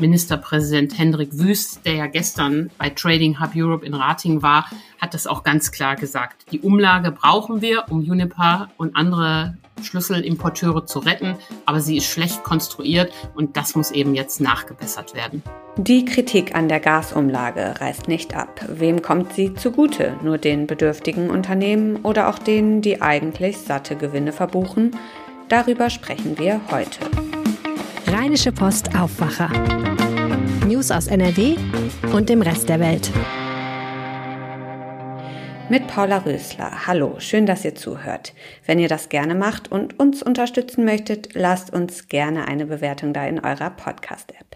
Ministerpräsident Hendrik Wüst, der ja gestern bei Trading Hub Europe in Rating war, hat das auch ganz klar gesagt. Die Umlage brauchen wir, um Uniper und andere Schlüsselimporteure zu retten, aber sie ist schlecht konstruiert und das muss eben jetzt nachgebessert werden. Die Kritik an der Gasumlage reißt nicht ab. Wem kommt sie zugute? Nur den bedürftigen Unternehmen oder auch denen, die eigentlich satte Gewinne verbuchen? Darüber sprechen wir heute. Rheinische Post Aufwacher. News aus NRW und dem Rest der Welt. Mit Paula Rösler. Hallo, schön, dass ihr zuhört. Wenn ihr das gerne macht und uns unterstützen möchtet, lasst uns gerne eine Bewertung da in eurer Podcast-App.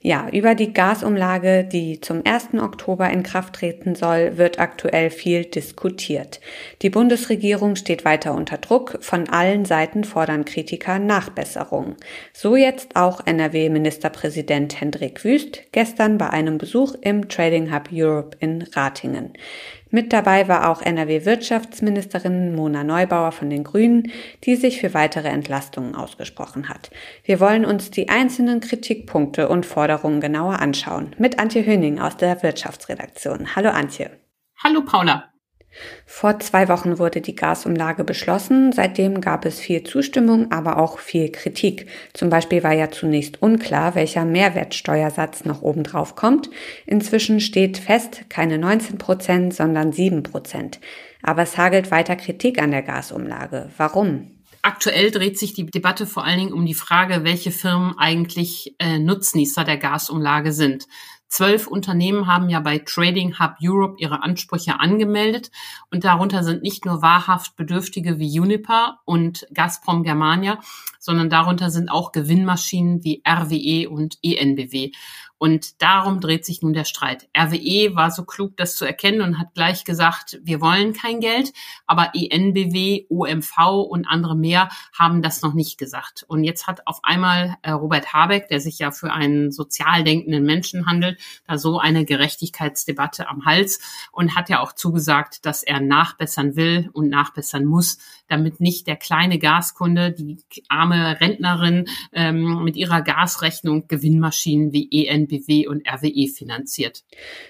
Ja, über die Gasumlage, die zum 1. Oktober in Kraft treten soll, wird aktuell viel diskutiert. Die Bundesregierung steht weiter unter Druck. Von allen Seiten fordern Kritiker Nachbesserung. So jetzt auch NRW-Ministerpräsident Hendrik Wüst gestern bei einem Besuch im Trading Hub Europe in Ratingen. Mit dabei war auch NRW-Wirtschaftsministerin Mona Neubauer von den Grünen, die sich für weitere Entlastungen ausgesprochen hat. Wir wollen uns die einzelnen Kritikpunkte und Forderungen genauer anschauen. Mit Antje Höning aus der Wirtschaftsredaktion. Hallo Antje. Hallo Paula. Vor zwei Wochen wurde die Gasumlage beschlossen. Seitdem gab es viel Zustimmung, aber auch viel Kritik. Zum Beispiel war ja zunächst unklar, welcher Mehrwertsteuersatz noch obendrauf kommt. Inzwischen steht fest, keine 19 Prozent, sondern 7 Prozent. Aber es hagelt weiter Kritik an der Gasumlage. Warum? Aktuell dreht sich die Debatte vor allen Dingen um die Frage, welche Firmen eigentlich äh, Nutznießer der Gasumlage sind. Zwölf Unternehmen haben ja bei Trading Hub Europe ihre Ansprüche angemeldet und darunter sind nicht nur wahrhaft Bedürftige wie Uniper und Gazprom Germania, sondern darunter sind auch Gewinnmaschinen wie RWE und ENBW. Und darum dreht sich nun der Streit. RWE war so klug, das zu erkennen und hat gleich gesagt, wir wollen kein Geld, aber ENBW, OMV und andere mehr haben das noch nicht gesagt. Und jetzt hat auf einmal äh, Robert Habeck, der sich ja für einen sozial denkenden Menschen handelt, da so eine Gerechtigkeitsdebatte am Hals und hat ja auch zugesagt, dass er nachbessern will und nachbessern muss, damit nicht der kleine Gaskunde, die arme Rentnerin ähm, mit ihrer Gasrechnung Gewinnmaschinen wie ENBW BW und RWE finanziert.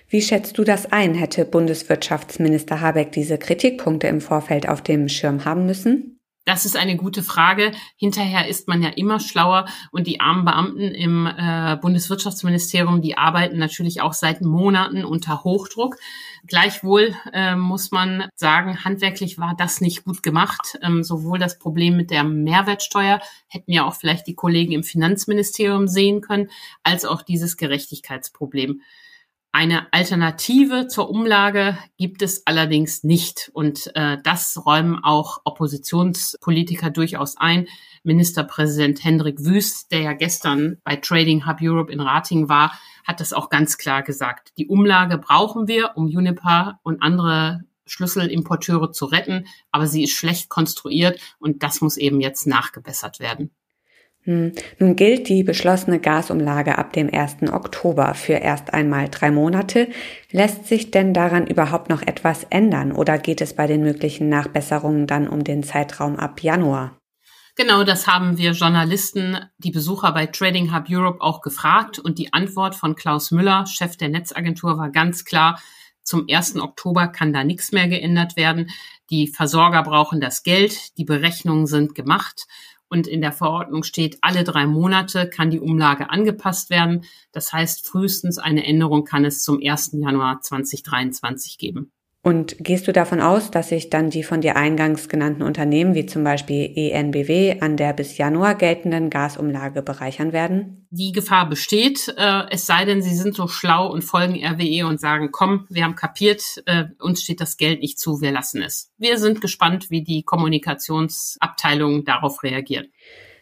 Wie schätzt du das ein? Hätte Bundeswirtschaftsminister Habeck diese Kritikpunkte im Vorfeld auf dem Schirm haben müssen? Das ist eine gute Frage. Hinterher ist man ja immer schlauer und die armen Beamten im äh, Bundeswirtschaftsministerium, die arbeiten natürlich auch seit Monaten unter Hochdruck. Gleichwohl äh, muss man sagen, handwerklich war das nicht gut gemacht. Ähm, sowohl das Problem mit der Mehrwertsteuer hätten ja auch vielleicht die Kollegen im Finanzministerium sehen können, als auch dieses Gerechtigkeitsproblem. Eine Alternative zur Umlage gibt es allerdings nicht. Und äh, das räumen auch Oppositionspolitiker durchaus ein. Ministerpräsident Hendrik Wüst, der ja gestern bei Trading Hub Europe in Rating war, hat das auch ganz klar gesagt. Die Umlage brauchen wir, um Uniper und andere Schlüsselimporteure zu retten, aber sie ist schlecht konstruiert und das muss eben jetzt nachgebessert werden. Hm. Nun gilt die beschlossene Gasumlage ab dem 1. Oktober für erst einmal drei Monate. Lässt sich denn daran überhaupt noch etwas ändern oder geht es bei den möglichen Nachbesserungen dann um den Zeitraum ab Januar? Genau, das haben wir Journalisten, die Besucher bei Trading Hub Europe auch gefragt und die Antwort von Klaus Müller, Chef der Netzagentur, war ganz klar, zum 1. Oktober kann da nichts mehr geändert werden. Die Versorger brauchen das Geld, die Berechnungen sind gemacht und in der Verordnung steht, alle drei Monate kann die Umlage angepasst werden. Das heißt, frühestens eine Änderung kann es zum 1. Januar 2023 geben. Und gehst du davon aus, dass sich dann die von dir eingangs genannten Unternehmen wie zum Beispiel ENBW an der bis Januar geltenden Gasumlage bereichern werden? Die Gefahr besteht, äh, es sei denn, sie sind so schlau und folgen RWE und sagen, komm, wir haben kapiert, äh, uns steht das Geld nicht zu, wir lassen es. Wir sind gespannt, wie die Kommunikationsabteilung darauf reagiert.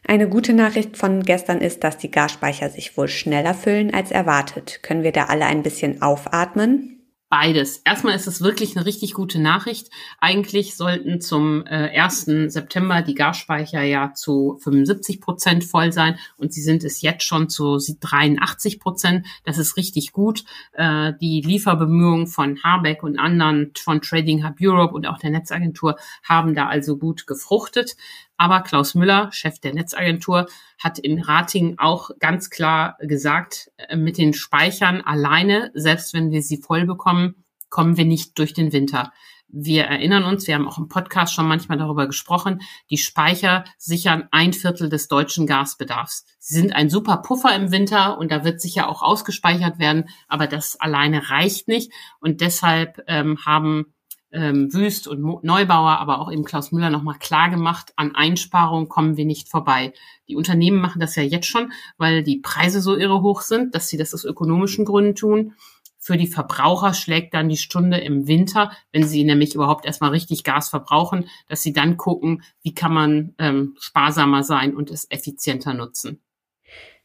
Eine gute Nachricht von gestern ist, dass die Gasspeicher sich wohl schneller füllen als erwartet. Können wir da alle ein bisschen aufatmen? Beides. Erstmal ist es wirklich eine richtig gute Nachricht. Eigentlich sollten zum äh, 1. September die Gasspeicher ja zu 75 Prozent voll sein und sie sind es jetzt schon zu 83 Prozent. Das ist richtig gut. Äh, die Lieferbemühungen von Habeck und anderen von Trading Hub Europe und auch der Netzagentur haben da also gut gefruchtet. Aber Klaus Müller, Chef der Netzagentur, hat in Ratingen auch ganz klar gesagt, äh, mit den Speichern alleine, selbst wenn wir sie voll bekommen, kommen wir nicht durch den Winter. Wir erinnern uns, wir haben auch im Podcast schon manchmal darüber gesprochen, die Speicher sichern ein Viertel des deutschen Gasbedarfs. Sie sind ein super Puffer im Winter und da wird sicher auch ausgespeichert werden, aber das alleine reicht nicht. Und deshalb ähm, haben ähm, Wüst und Neubauer, aber auch eben Klaus Müller nochmal klar gemacht, an Einsparungen kommen wir nicht vorbei. Die Unternehmen machen das ja jetzt schon, weil die Preise so irre hoch sind, dass sie das aus ökonomischen Gründen tun. Für die Verbraucher schlägt dann die Stunde im Winter, wenn sie nämlich überhaupt erstmal richtig Gas verbrauchen, dass sie dann gucken, wie kann man ähm, sparsamer sein und es effizienter nutzen.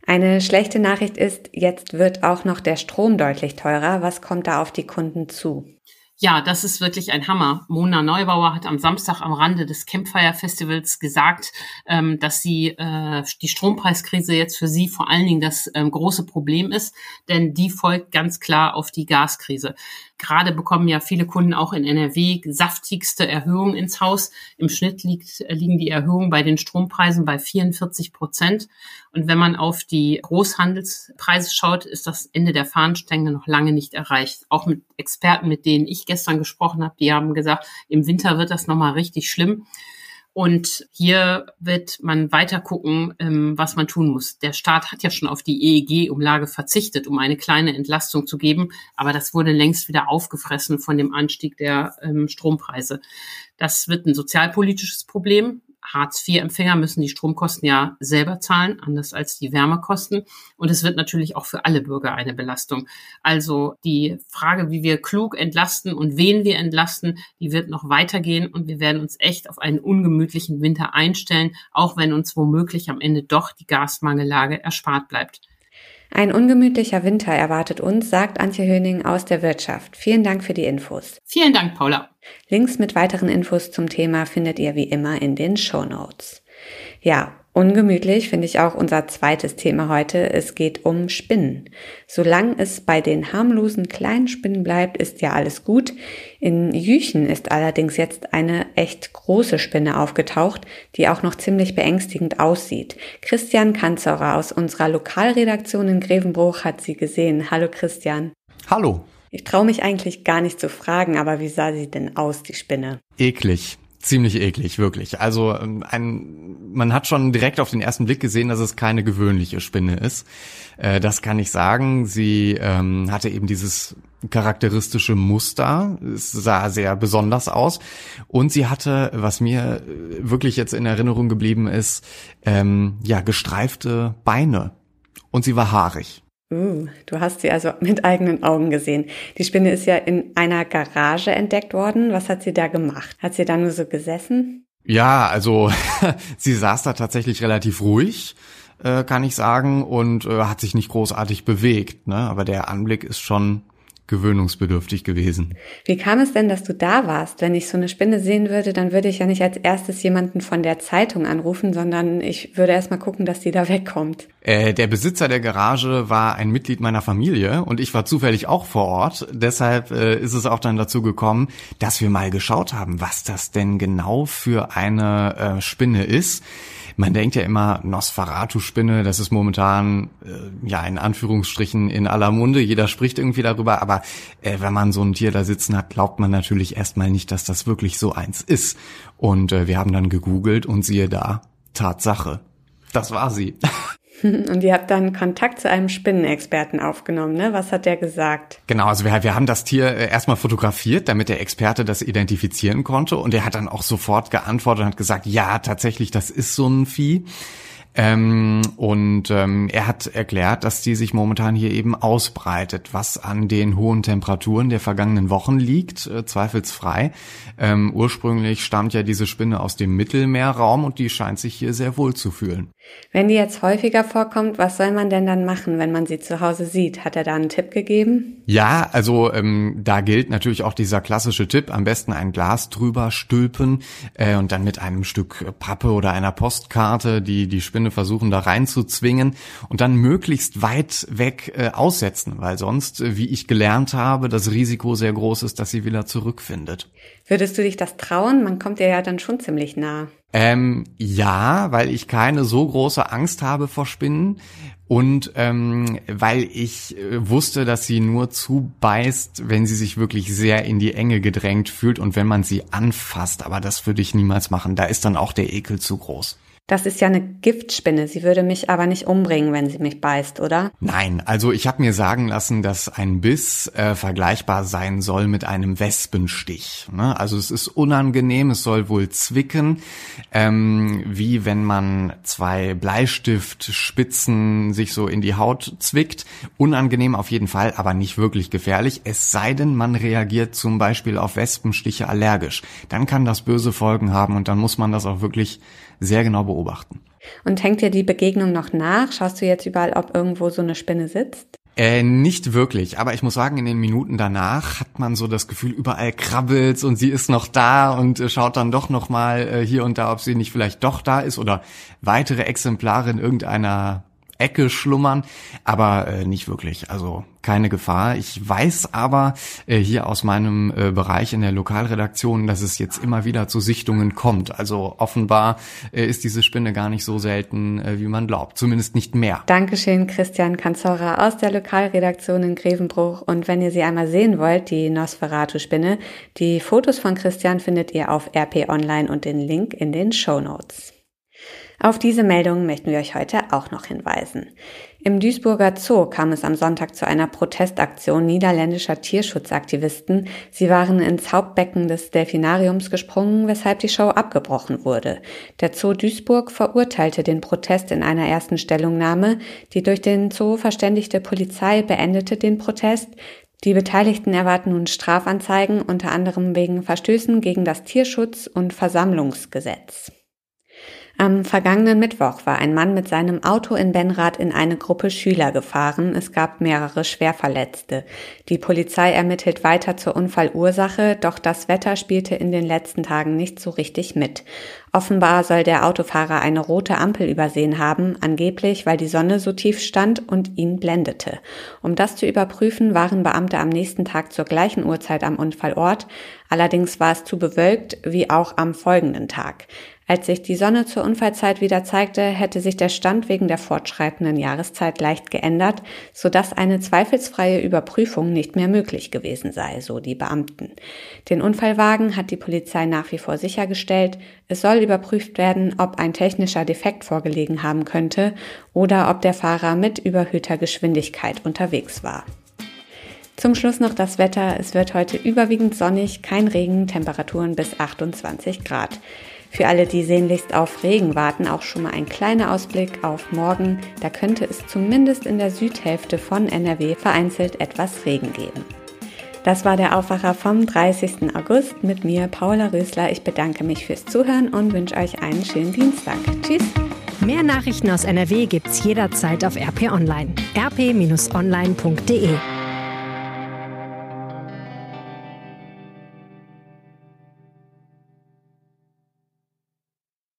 Eine schlechte Nachricht ist, jetzt wird auch noch der Strom deutlich teurer. Was kommt da auf die Kunden zu? Ja, das ist wirklich ein Hammer. Mona Neubauer hat am Samstag am Rande des Campfire Festivals gesagt, ähm, dass sie äh, die Strompreiskrise jetzt für sie vor allen Dingen das ähm, große Problem ist, denn die folgt ganz klar auf die Gaskrise. Gerade bekommen ja viele Kunden auch in NRW saftigste Erhöhungen ins Haus. Im Schnitt liegt, liegen die Erhöhungen bei den Strompreisen bei 44 Prozent. Und wenn man auf die Großhandelspreise schaut, ist das Ende der Fahnenstange noch lange nicht erreicht. Auch mit Experten, mit denen ich gestern gesprochen habe, die haben gesagt, im Winter wird das nochmal richtig schlimm. Und hier wird man weiter gucken, ähm, was man tun muss. Der Staat hat ja schon auf die EEG-Umlage verzichtet, um eine kleine Entlastung zu geben, aber das wurde längst wieder aufgefressen von dem Anstieg der ähm, Strompreise. Das wird ein sozialpolitisches Problem. Hartz-IV-Empfänger müssen die Stromkosten ja selber zahlen, anders als die Wärmekosten. Und es wird natürlich auch für alle Bürger eine Belastung. Also die Frage, wie wir klug entlasten und wen wir entlasten, die wird noch weitergehen und wir werden uns echt auf einen ungemütlichen Winter einstellen, auch wenn uns womöglich am Ende doch die Gasmangellage erspart bleibt. Ein ungemütlicher Winter erwartet uns, sagt Antje Höning aus der Wirtschaft. Vielen Dank für die Infos. Vielen Dank, Paula. Links mit weiteren Infos zum Thema findet ihr wie immer in den Show Notes. Ja, Ungemütlich finde ich auch unser zweites Thema heute. Es geht um Spinnen. Solange es bei den harmlosen kleinen Spinnen bleibt, ist ja alles gut. In Jüchen ist allerdings jetzt eine echt große Spinne aufgetaucht, die auch noch ziemlich beängstigend aussieht. Christian Kanzorer aus unserer Lokalredaktion in Grevenbruch hat sie gesehen. Hallo Christian. Hallo. Ich traue mich eigentlich gar nicht zu fragen, aber wie sah sie denn aus, die Spinne? Eklig. Ziemlich eklig, wirklich. Also ähm, ein, man hat schon direkt auf den ersten Blick gesehen, dass es keine gewöhnliche Spinne ist. Äh, das kann ich sagen. Sie ähm, hatte eben dieses charakteristische Muster. Es sah sehr besonders aus. Und sie hatte, was mir wirklich jetzt in Erinnerung geblieben ist, ähm, ja, gestreifte Beine. Und sie war haarig. Uh, du hast sie also mit eigenen Augen gesehen. Die Spinne ist ja in einer Garage entdeckt worden. Was hat sie da gemacht? Hat sie da nur so gesessen? Ja, also sie saß da tatsächlich relativ ruhig, äh, kann ich sagen, und äh, hat sich nicht großartig bewegt. Ne? Aber der Anblick ist schon gewöhnungsbedürftig gewesen. Wie kam es denn, dass du da warst? Wenn ich so eine Spinne sehen würde, dann würde ich ja nicht als erstes jemanden von der Zeitung anrufen, sondern ich würde erstmal gucken, dass die da wegkommt. Äh, der Besitzer der Garage war ein Mitglied meiner Familie und ich war zufällig auch vor Ort. Deshalb äh, ist es auch dann dazu gekommen, dass wir mal geschaut haben, was das denn genau für eine äh, Spinne ist. Man denkt ja immer, Nosferatu-Spinne, das ist momentan äh, ja in Anführungsstrichen in aller Munde, jeder spricht irgendwie darüber, aber äh, wenn man so ein Tier da sitzen hat, glaubt man natürlich erstmal nicht, dass das wirklich so eins ist. Und äh, wir haben dann gegoogelt und siehe da, Tatsache. Das war sie. Und ihr habt dann Kontakt zu einem Spinnenexperten aufgenommen, ne? Was hat der gesagt? Genau, also wir, wir haben das Tier äh, erstmal fotografiert, damit der Experte das identifizieren konnte. Und er hat dann auch sofort geantwortet und hat gesagt, ja, tatsächlich, das ist so ein Vieh. Ähm, und ähm, er hat erklärt, dass die sich momentan hier eben ausbreitet, was an den hohen Temperaturen der vergangenen Wochen liegt, äh, zweifelsfrei. Ähm, ursprünglich stammt ja diese Spinne aus dem Mittelmeerraum und die scheint sich hier sehr wohl zu fühlen. Wenn die jetzt häufiger vorkommt, was soll man denn dann machen, wenn man sie zu Hause sieht? Hat er da einen Tipp gegeben? Ja, also ähm, da gilt natürlich auch dieser klassische Tipp, am besten ein Glas drüber stülpen äh, und dann mit einem Stück Pappe oder einer Postkarte die, die Spinne versuchen da reinzuzwingen und dann möglichst weit weg äh, aussetzen, weil sonst, äh, wie ich gelernt habe, das Risiko sehr groß ist, dass sie wieder zurückfindet. Würdest du dich das trauen? Man kommt dir ja dann schon ziemlich nah. Ähm, ja, weil ich keine so große Angst habe vor Spinnen und ähm, weil ich äh, wusste, dass sie nur zubeißt, wenn sie sich wirklich sehr in die Enge gedrängt fühlt und wenn man sie anfasst. Aber das würde ich niemals machen. Da ist dann auch der Ekel zu groß. Das ist ja eine Giftspinne. Sie würde mich aber nicht umbringen, wenn sie mich beißt, oder? Nein, also ich habe mir sagen lassen, dass ein Biss äh, vergleichbar sein soll mit einem Wespenstich. Ne? Also es ist unangenehm, es soll wohl zwicken, ähm, wie wenn man zwei Bleistiftspitzen sich so in die Haut zwickt. Unangenehm auf jeden Fall, aber nicht wirklich gefährlich. Es sei denn, man reagiert zum Beispiel auf Wespenstiche allergisch. Dann kann das böse Folgen haben und dann muss man das auch wirklich sehr genau beobachten. Und hängt dir die Begegnung noch nach? Schaust du jetzt überall, ob irgendwo so eine Spinne sitzt? Äh, nicht wirklich, aber ich muss sagen, in den Minuten danach hat man so das Gefühl, überall krabbelt's und sie ist noch da und äh, schaut dann doch noch mal äh, hier und da, ob sie nicht vielleicht doch da ist oder weitere Exemplare in irgendeiner Ecke schlummern, aber äh, nicht wirklich. Also keine Gefahr. Ich weiß aber äh, hier aus meinem äh, Bereich in der Lokalredaktion, dass es jetzt immer wieder zu Sichtungen kommt. Also offenbar äh, ist diese Spinne gar nicht so selten, äh, wie man glaubt. Zumindest nicht mehr. Dankeschön, Christian Kanzora aus der Lokalredaktion in Grevenbruch. Und wenn ihr sie einmal sehen wollt, die Nosferatu-Spinne, die Fotos von Christian findet ihr auf RP Online und den Link in den Show Notes. Auf diese Meldung möchten wir euch heute auch noch hinweisen. Im Duisburger Zoo kam es am Sonntag zu einer Protestaktion niederländischer Tierschutzaktivisten. Sie waren ins Hauptbecken des Delfinariums gesprungen, weshalb die Show abgebrochen wurde. Der Zoo Duisburg verurteilte den Protest in einer ersten Stellungnahme. Die durch den Zoo verständigte Polizei beendete den Protest. Die Beteiligten erwarten nun Strafanzeigen, unter anderem wegen Verstößen gegen das Tierschutz- und Versammlungsgesetz. Am vergangenen Mittwoch war ein Mann mit seinem Auto in Benrath in eine Gruppe Schüler gefahren. Es gab mehrere Schwerverletzte. Die Polizei ermittelt weiter zur Unfallursache, doch das Wetter spielte in den letzten Tagen nicht so richtig mit. Offenbar soll der Autofahrer eine rote Ampel übersehen haben, angeblich weil die Sonne so tief stand und ihn blendete. Um das zu überprüfen, waren Beamte am nächsten Tag zur gleichen Uhrzeit am Unfallort. Allerdings war es zu bewölkt wie auch am folgenden Tag. Als sich die Sonne zur Unfallzeit wieder zeigte, hätte sich der Stand wegen der fortschreitenden Jahreszeit leicht geändert, sodass eine zweifelsfreie Überprüfung nicht mehr möglich gewesen sei, so die Beamten. Den Unfallwagen hat die Polizei nach wie vor sichergestellt. Es soll überprüft werden, ob ein technischer Defekt vorgelegen haben könnte oder ob der Fahrer mit überhöhter Geschwindigkeit unterwegs war. Zum Schluss noch das Wetter. Es wird heute überwiegend sonnig, kein Regen, Temperaturen bis 28 Grad. Für alle, die sehnlichst auf Regen warten, auch schon mal ein kleiner Ausblick auf morgen. Da könnte es zumindest in der Südhälfte von NRW vereinzelt etwas Regen geben. Das war der Aufwacher vom 30. August mit mir, Paula Rösler. Ich bedanke mich fürs Zuhören und wünsche euch einen schönen Dienstag. Tschüss! Mehr Nachrichten aus NRW gibt's jederzeit auf RP Online. rp-online.de